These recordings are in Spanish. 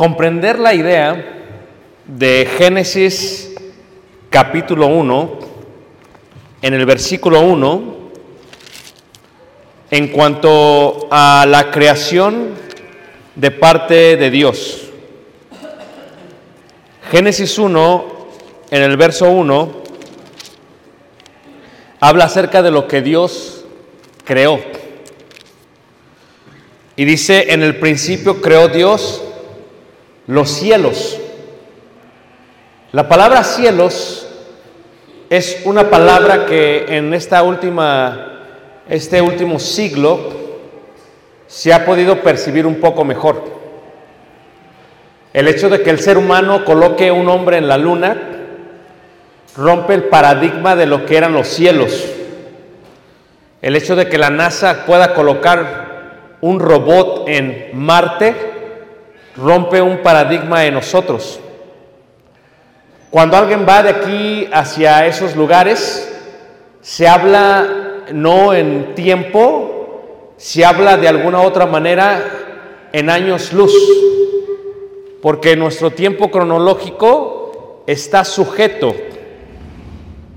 Comprender la idea de Génesis capítulo 1, en el versículo 1, en cuanto a la creación de parte de Dios. Génesis 1, en el verso 1, habla acerca de lo que Dios creó. Y dice, en el principio creó Dios los cielos. La palabra cielos es una palabra que en esta última, este último siglo se ha podido percibir un poco mejor. El hecho de que el ser humano coloque un hombre en la luna rompe el paradigma de lo que eran los cielos. El hecho de que la NASA pueda colocar un robot en Marte rompe un paradigma en nosotros. Cuando alguien va de aquí hacia esos lugares, se habla no en tiempo, se habla de alguna otra manera en años luz, porque nuestro tiempo cronológico está sujeto,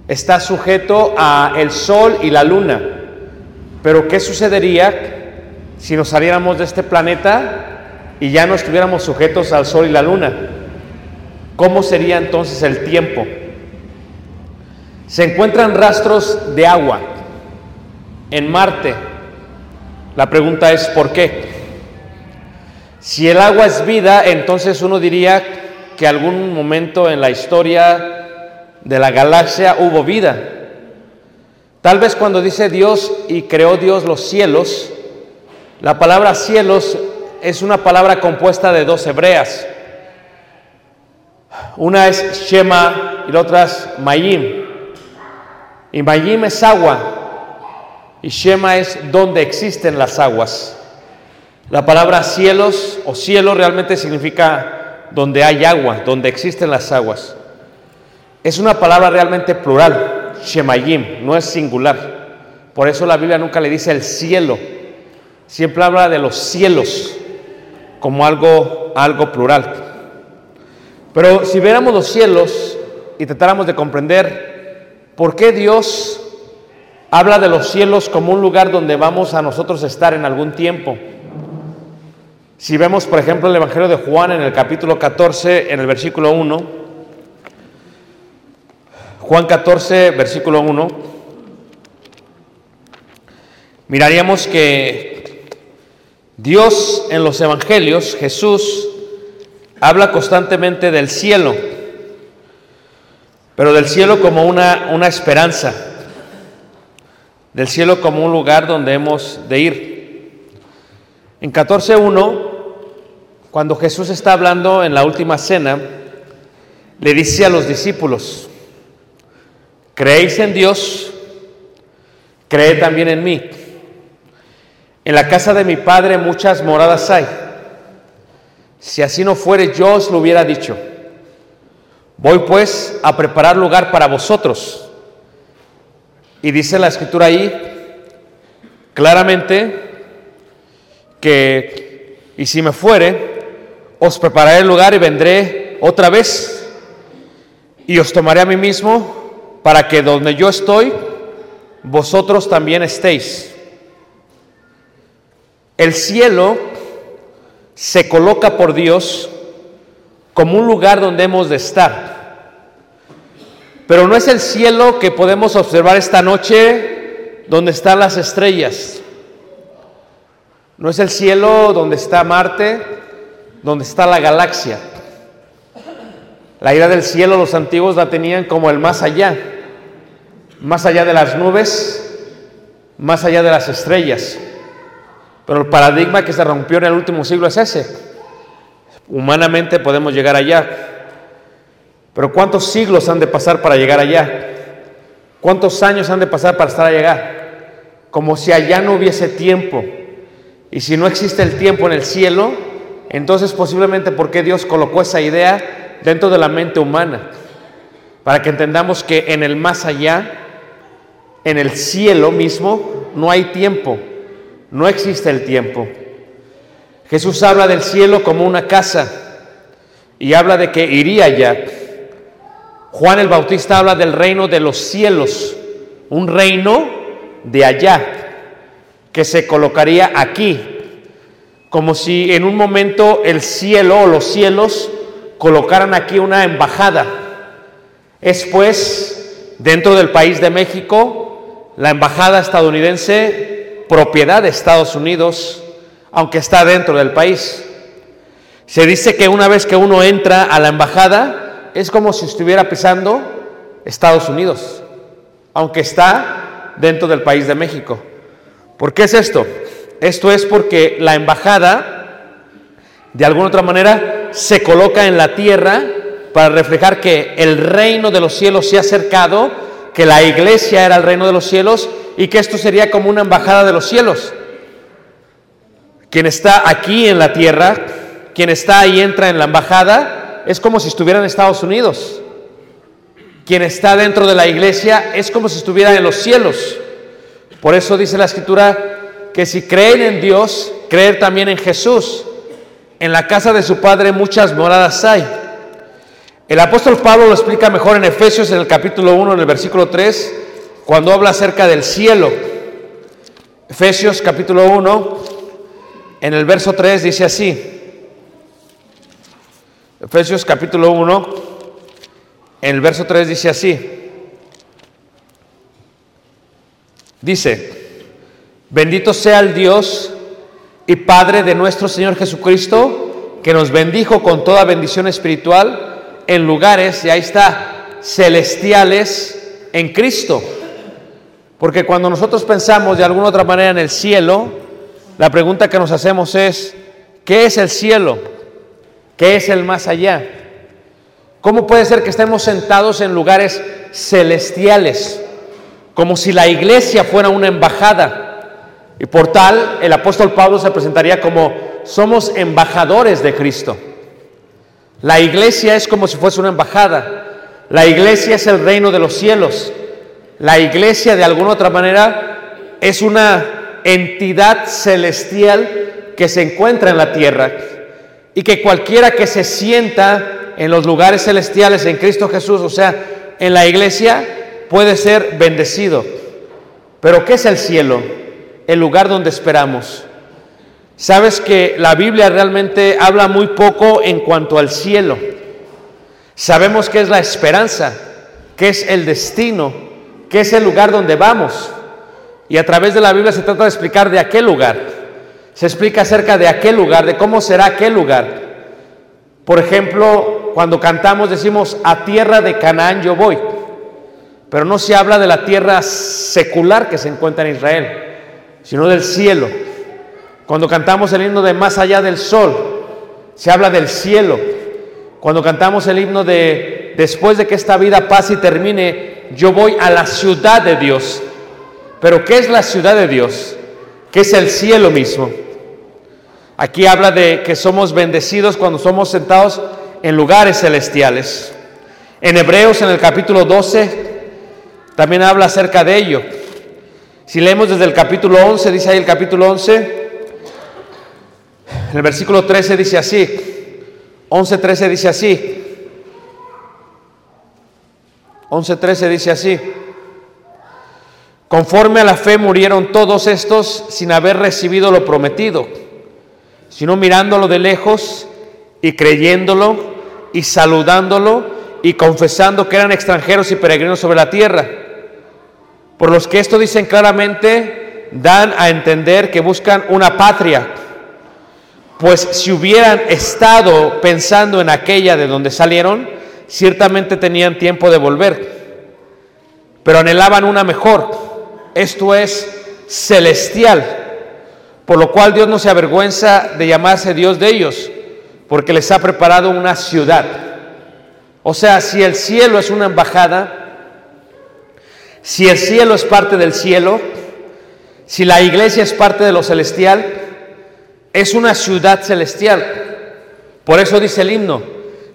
está sujeto a el sol y la luna. Pero ¿qué sucedería si nos saliéramos de este planeta y ya no estuviéramos sujetos al sol y la luna? ¿Cómo sería entonces el tiempo? Se encuentran rastros de agua en Marte. La pregunta es ¿por qué? Si el agua es vida, entonces uno diría que algún momento en la historia de la galaxia hubo vida. Tal vez cuando dice Dios y creó Dios los cielos, la palabra cielos es una palabra compuesta de dos hebreas. Una es Shema y la otra es Mayim. Y Mayim es agua y Shema es donde existen las aguas. La palabra cielos o cielo realmente significa donde hay agua, donde existen las aguas. Es una palabra realmente plural, Shemayim, no es singular. Por eso la Biblia nunca le dice el cielo, siempre habla de los cielos como algo, algo plural. Pero si viéramos los cielos y tratáramos de comprender por qué Dios habla de los cielos como un lugar donde vamos a nosotros estar en algún tiempo. Si vemos, por ejemplo, el Evangelio de Juan en el capítulo 14, en el versículo 1, Juan 14, versículo 1, miraríamos que Dios en los evangelios, Jesús, habla constantemente del cielo, pero del cielo como una, una esperanza, del cielo como un lugar donde hemos de ir. En 14.1, cuando Jesús está hablando en la última cena, le dice a los discípulos, ¿creéis en Dios? Creed también en mí. En la casa de mi Padre muchas moradas hay. Si así no fuere, yo os lo hubiera dicho. Voy pues a preparar lugar para vosotros. Y dice la escritura ahí claramente que, y si me fuere, os prepararé el lugar y vendré otra vez y os tomaré a mí mismo para que donde yo estoy, vosotros también estéis. El cielo se coloca por Dios como un lugar donde hemos de estar. Pero no es el cielo que podemos observar esta noche donde están las estrellas. No es el cielo donde está Marte, donde está la galaxia. La idea del cielo los antiguos la tenían como el más allá, más allá de las nubes, más allá de las estrellas. Pero el paradigma que se rompió en el último siglo es ese. Humanamente podemos llegar allá. Pero ¿cuántos siglos han de pasar para llegar allá? ¿Cuántos años han de pasar para estar allá? Como si allá no hubiese tiempo. Y si no existe el tiempo en el cielo, entonces posiblemente por qué Dios colocó esa idea dentro de la mente humana. Para que entendamos que en el más allá, en el cielo mismo, no hay tiempo. No existe el tiempo. Jesús habla del cielo como una casa y habla de que iría allá. Juan el Bautista habla del reino de los cielos, un reino de allá, que se colocaría aquí, como si en un momento el cielo o los cielos colocaran aquí una embajada. Es pues, dentro del país de México, la embajada estadounidense propiedad de Estados Unidos, aunque está dentro del país. Se dice que una vez que uno entra a la embajada, es como si estuviera pisando Estados Unidos, aunque está dentro del país de México. ¿Por qué es esto? Esto es porque la embajada, de alguna otra manera, se coloca en la tierra para reflejar que el reino de los cielos se ha acercado, que la iglesia era el reino de los cielos y que esto sería como una embajada de los cielos. Quien está aquí en la tierra, quien está ahí entra en la embajada, es como si estuviera en Estados Unidos. Quien está dentro de la iglesia es como si estuviera en los cielos. Por eso dice la escritura que si creen en Dios, creer también en Jesús. En la casa de su Padre muchas moradas hay. El apóstol Pablo lo explica mejor en Efesios en el capítulo 1, en el versículo 3, cuando habla acerca del cielo. Efesios capítulo 1, en el verso 3 dice así. Efesios capítulo 1, en el verso 3 dice así. Dice, bendito sea el Dios y Padre de nuestro Señor Jesucristo, que nos bendijo con toda bendición espiritual en lugares, y ahí está, celestiales en Cristo. Porque cuando nosotros pensamos de alguna otra manera en el cielo, la pregunta que nos hacemos es, ¿qué es el cielo? ¿Qué es el más allá? ¿Cómo puede ser que estemos sentados en lugares celestiales? Como si la iglesia fuera una embajada. Y por tal, el apóstol Pablo se presentaría como somos embajadores de Cristo. La iglesia es como si fuese una embajada. La iglesia es el reino de los cielos. La iglesia, de alguna otra manera, es una entidad celestial que se encuentra en la tierra y que cualquiera que se sienta en los lugares celestiales en Cristo Jesús, o sea, en la iglesia, puede ser bendecido. Pero ¿qué es el cielo? El lugar donde esperamos. Sabes que la Biblia realmente habla muy poco en cuanto al cielo. Sabemos que es la esperanza, que es el destino, que es el lugar donde vamos. Y a través de la Biblia se trata de explicar de aquel lugar. se explica acerca de aquel lugar, de cómo será aquel lugar. Por ejemplo, cuando cantamos decimos, a tierra de Canaán yo voy, pero no se habla de la tierra secular que se encuentra en Israel, sino del cielo. Cuando cantamos el himno de Más allá del sol, se habla del cielo. Cuando cantamos el himno de Después de que esta vida pase y termine, yo voy a la ciudad de Dios. Pero ¿qué es la ciudad de Dios? ¿Qué es el cielo mismo? Aquí habla de que somos bendecidos cuando somos sentados en lugares celestiales. En Hebreos, en el capítulo 12, también habla acerca de ello. Si leemos desde el capítulo 11, dice ahí el capítulo 11, en el versículo 13 dice así, 11, 13 dice así, 11, 13 dice así, conforme a la fe murieron todos estos sin haber recibido lo prometido, sino mirándolo de lejos y creyéndolo y saludándolo y confesando que eran extranjeros y peregrinos sobre la tierra. Por los que esto dicen claramente, dan a entender que buscan una patria, pues si hubieran estado pensando en aquella de donde salieron, ciertamente tenían tiempo de volver, pero anhelaban una mejor, esto es celestial, por lo cual Dios no se avergüenza de llamarse Dios de ellos, porque les ha preparado una ciudad. O sea, si el cielo es una embajada, si el cielo es parte del cielo, si la iglesia es parte de lo celestial, es una ciudad celestial. Por eso dice el himno,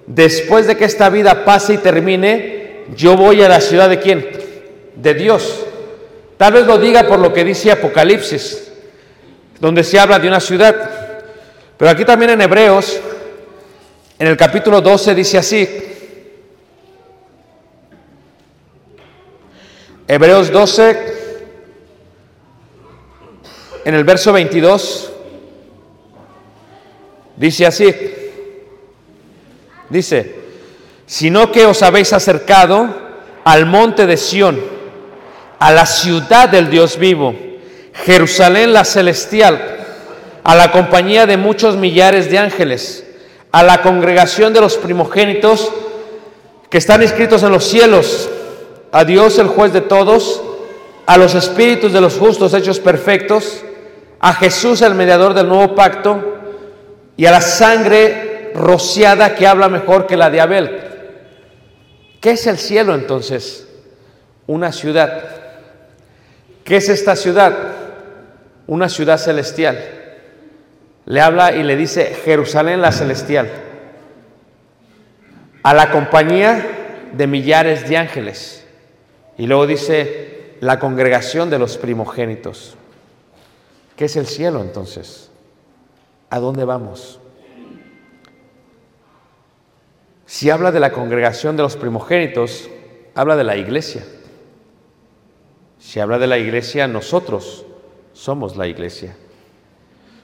después de que esta vida pase y termine, yo voy a la ciudad de quién? De Dios. Tal vez lo diga por lo que dice Apocalipsis, donde se habla de una ciudad. Pero aquí también en Hebreos, en el capítulo 12 dice así, Hebreos 12, en el verso 22, dice así, dice, sino que os habéis acercado al monte de Sión, a la ciudad del Dios vivo, Jerusalén la celestial, a la compañía de muchos millares de ángeles, a la congregación de los primogénitos que están inscritos en los cielos, a Dios el juez de todos, a los espíritus de los justos hechos perfectos, a Jesús el mediador del nuevo pacto y a la sangre rociada que habla mejor que la de Abel. ¿Qué es el cielo entonces? Una ciudad. ¿Qué es esta ciudad? Una ciudad celestial. Le habla y le dice Jerusalén la celestial. A la compañía de millares de ángeles. Y luego dice la congregación de los primogénitos. ¿Qué es el cielo entonces? ¿A dónde vamos? Si habla de la congregación de los primogénitos, habla de la iglesia. Si habla de la iglesia, nosotros somos la iglesia.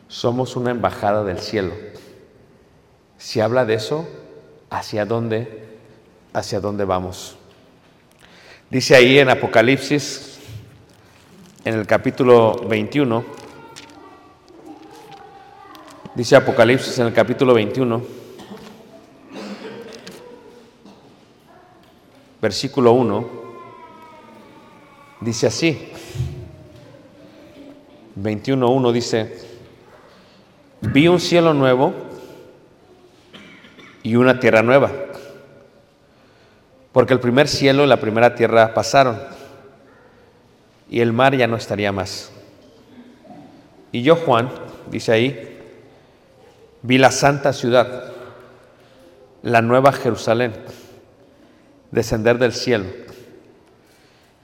Somos una embajada del cielo. Si habla de eso, ¿hacia dónde? ¿Hacia dónde vamos? Dice ahí en Apocalipsis, en el capítulo 21, dice Apocalipsis en el capítulo 21, versículo 1, dice así, 21.1 dice, vi un cielo nuevo y una tierra nueva porque el primer cielo y la primera tierra pasaron y el mar ya no estaría más. Y yo, Juan, dice ahí, vi la santa ciudad, la nueva Jerusalén, descender del cielo,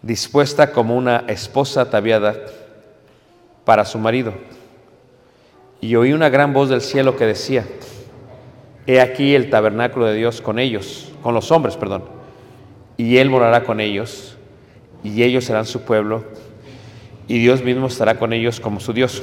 dispuesta como una esposa ataviada para su marido. Y oí una gran voz del cielo que decía, He aquí el tabernáculo de Dios con ellos, con los hombres, perdón y Él morará con ellos, y ellos serán su pueblo, y Dios mismo estará con ellos como su Dios.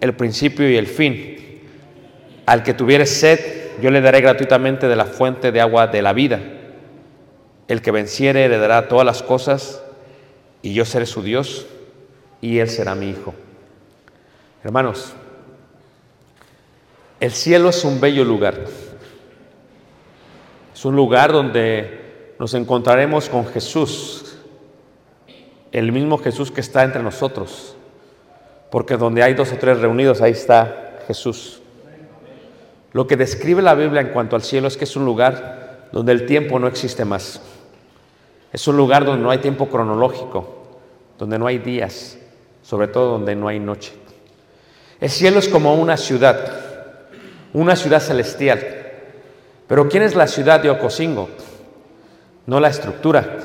el principio y el fin. Al que tuviere sed, yo le daré gratuitamente de la fuente de agua de la vida. El que venciere heredará todas las cosas, y yo seré su Dios, y él será mi hijo. Hermanos, el cielo es un bello lugar. Es un lugar donde nos encontraremos con Jesús, el mismo Jesús que está entre nosotros, porque donde hay dos o tres reunidos, ahí está Jesús. Lo que describe la Biblia en cuanto al cielo es que es un lugar donde el tiempo no existe más. Es un lugar donde no hay tiempo cronológico, donde no hay días, sobre todo donde no hay noche. El cielo es como una ciudad, una ciudad celestial. Pero ¿quién es la ciudad de Ocosingo? No la estructura,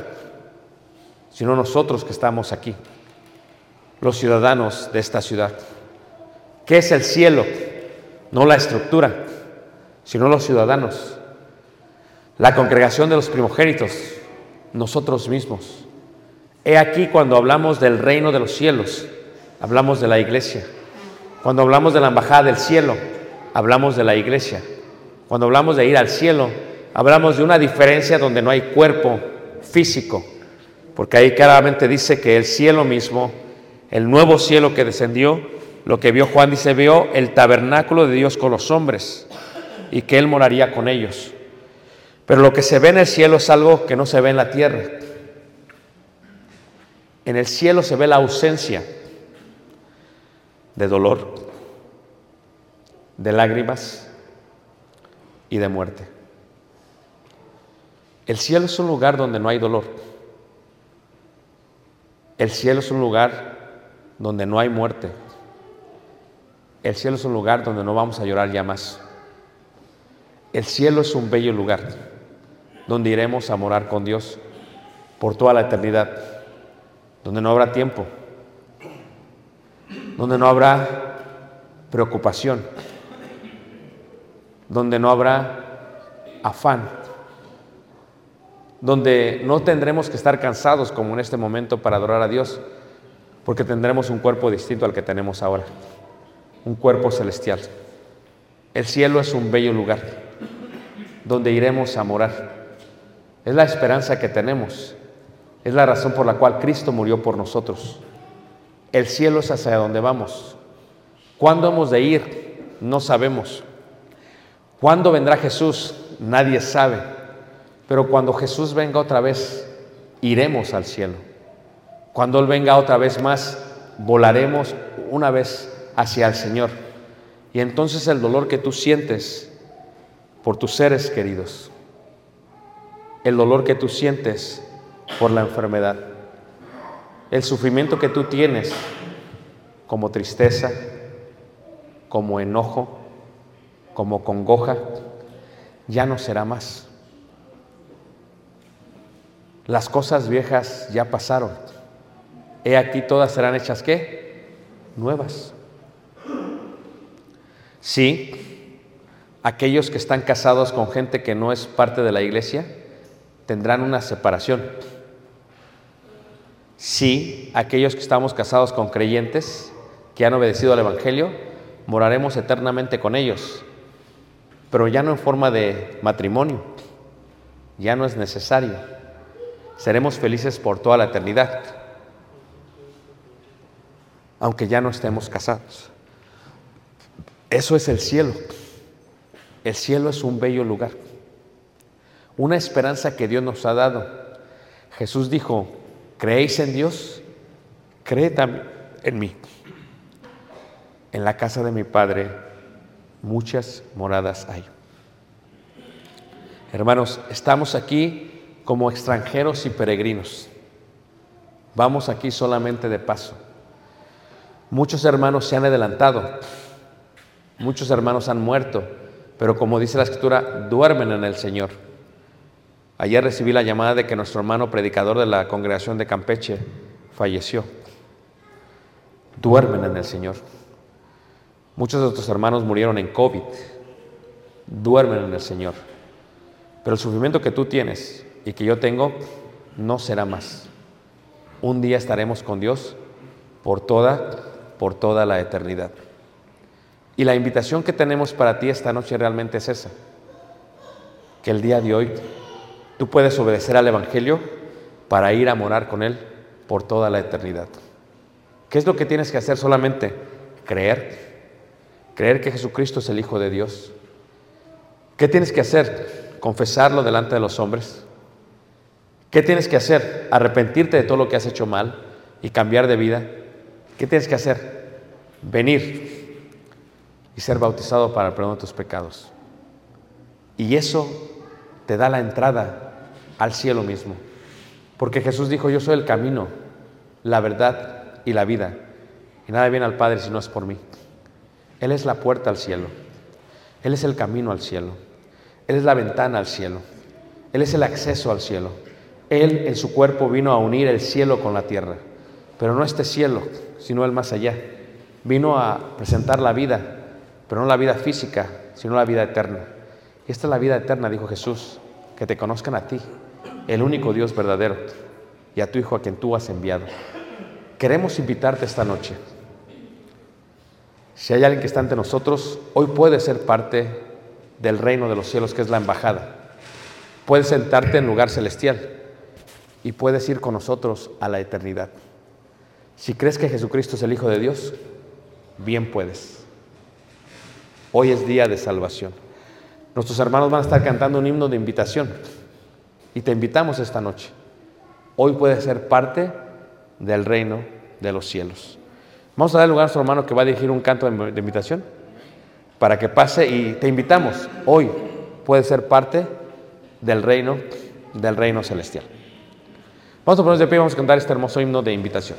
sino nosotros que estamos aquí, los ciudadanos de esta ciudad. ¿Qué es el cielo? No la estructura, sino los ciudadanos. La congregación de los primogénitos, nosotros mismos. He aquí cuando hablamos del reino de los cielos, hablamos de la iglesia. Cuando hablamos de la embajada del cielo, hablamos de la iglesia. Cuando hablamos de ir al cielo, hablamos de una diferencia donde no hay cuerpo físico, porque ahí claramente dice que el cielo mismo, el nuevo cielo que descendió, lo que vio Juan dice, vio el tabernáculo de Dios con los hombres y que Él moraría con ellos. Pero lo que se ve en el cielo es algo que no se ve en la tierra. En el cielo se ve la ausencia de dolor, de lágrimas y de muerte. El cielo es un lugar donde no hay dolor. El cielo es un lugar donde no hay muerte. El cielo es un lugar donde no vamos a llorar ya más. El cielo es un bello lugar donde iremos a morar con Dios por toda la eternidad, donde no habrá tiempo, donde no habrá preocupación, donde no habrá afán, donde no tendremos que estar cansados como en este momento para adorar a Dios, porque tendremos un cuerpo distinto al que tenemos ahora, un cuerpo celestial. El cielo es un bello lugar donde iremos a morar. Es la esperanza que tenemos. Es la razón por la cual Cristo murió por nosotros. El cielo es hacia donde vamos. ¿Cuándo hemos de ir? No sabemos. ¿Cuándo vendrá Jesús? Nadie sabe. Pero cuando Jesús venga otra vez, iremos al cielo. Cuando Él venga otra vez más, volaremos una vez hacia el Señor. Y entonces el dolor que tú sientes por tus seres queridos, el dolor que tú sientes por la enfermedad, el sufrimiento que tú tienes como tristeza, como enojo, como congoja, ya no será más. Las cosas viejas ya pasaron. He aquí todas serán hechas qué? Nuevas. Sí, aquellos que están casados con gente que no es parte de la iglesia tendrán una separación. Sí, aquellos que estamos casados con creyentes que han obedecido al Evangelio, moraremos eternamente con ellos, pero ya no en forma de matrimonio, ya no es necesario. Seremos felices por toda la eternidad, aunque ya no estemos casados. Eso es el cielo. El cielo es un bello lugar, una esperanza que Dios nos ha dado. Jesús dijo, ¿creéis en Dios? Cree también en mí. En la casa de mi Padre muchas moradas hay. Hermanos, estamos aquí como extranjeros y peregrinos. Vamos aquí solamente de paso. Muchos hermanos se han adelantado, muchos hermanos han muerto, pero como dice la escritura, duermen en el Señor. Ayer recibí la llamada de que nuestro hermano predicador de la congregación de Campeche falleció. Duermen en el Señor. Muchos de nuestros hermanos murieron en COVID, duermen en el Señor. Pero el sufrimiento que tú tienes y que yo tengo no será más. Un día estaremos con Dios por toda, por toda la eternidad. Y la invitación que tenemos para ti esta noche realmente es esa. Que el día de hoy tú puedes obedecer al Evangelio para ir a morar con Él por toda la eternidad. ¿Qué es lo que tienes que hacer solamente? Creer. Creer que Jesucristo es el Hijo de Dios. ¿Qué tienes que hacer? Confesarlo delante de los hombres. ¿Qué tienes que hacer? Arrepentirte de todo lo que has hecho mal y cambiar de vida. ¿Qué tienes que hacer? Venir y ser bautizado para el perdón de tus pecados. Y eso te da la entrada al cielo mismo. Porque Jesús dijo, yo soy el camino, la verdad y la vida. Y nada viene al Padre si no es por mí. Él es la puerta al cielo. Él es el camino al cielo. Él es la ventana al cielo. Él es el acceso al cielo. Él en su cuerpo vino a unir el cielo con la tierra. Pero no este cielo, sino el más allá. Vino a presentar la vida, pero no la vida física, sino la vida eterna. Esta es la vida eterna, dijo Jesús, que te conozcan a ti, el único Dios verdadero, y a tu Hijo a quien tú has enviado. Queremos invitarte esta noche. Si hay alguien que está ante nosotros, hoy puede ser parte del reino de los cielos, que es la embajada. Puedes sentarte en lugar celestial y puedes ir con nosotros a la eternidad. Si crees que Jesucristo es el Hijo de Dios, bien puedes. Hoy es día de salvación. Nuestros hermanos van a estar cantando un himno de invitación y te invitamos esta noche. Hoy puedes ser parte del reino de los cielos. Vamos a dar lugar a nuestro hermano que va a dirigir un canto de invitación para que pase y te invitamos. Hoy puedes ser parte del reino, del reino celestial. Vamos a ponernos de pie y vamos a cantar este hermoso himno de invitación.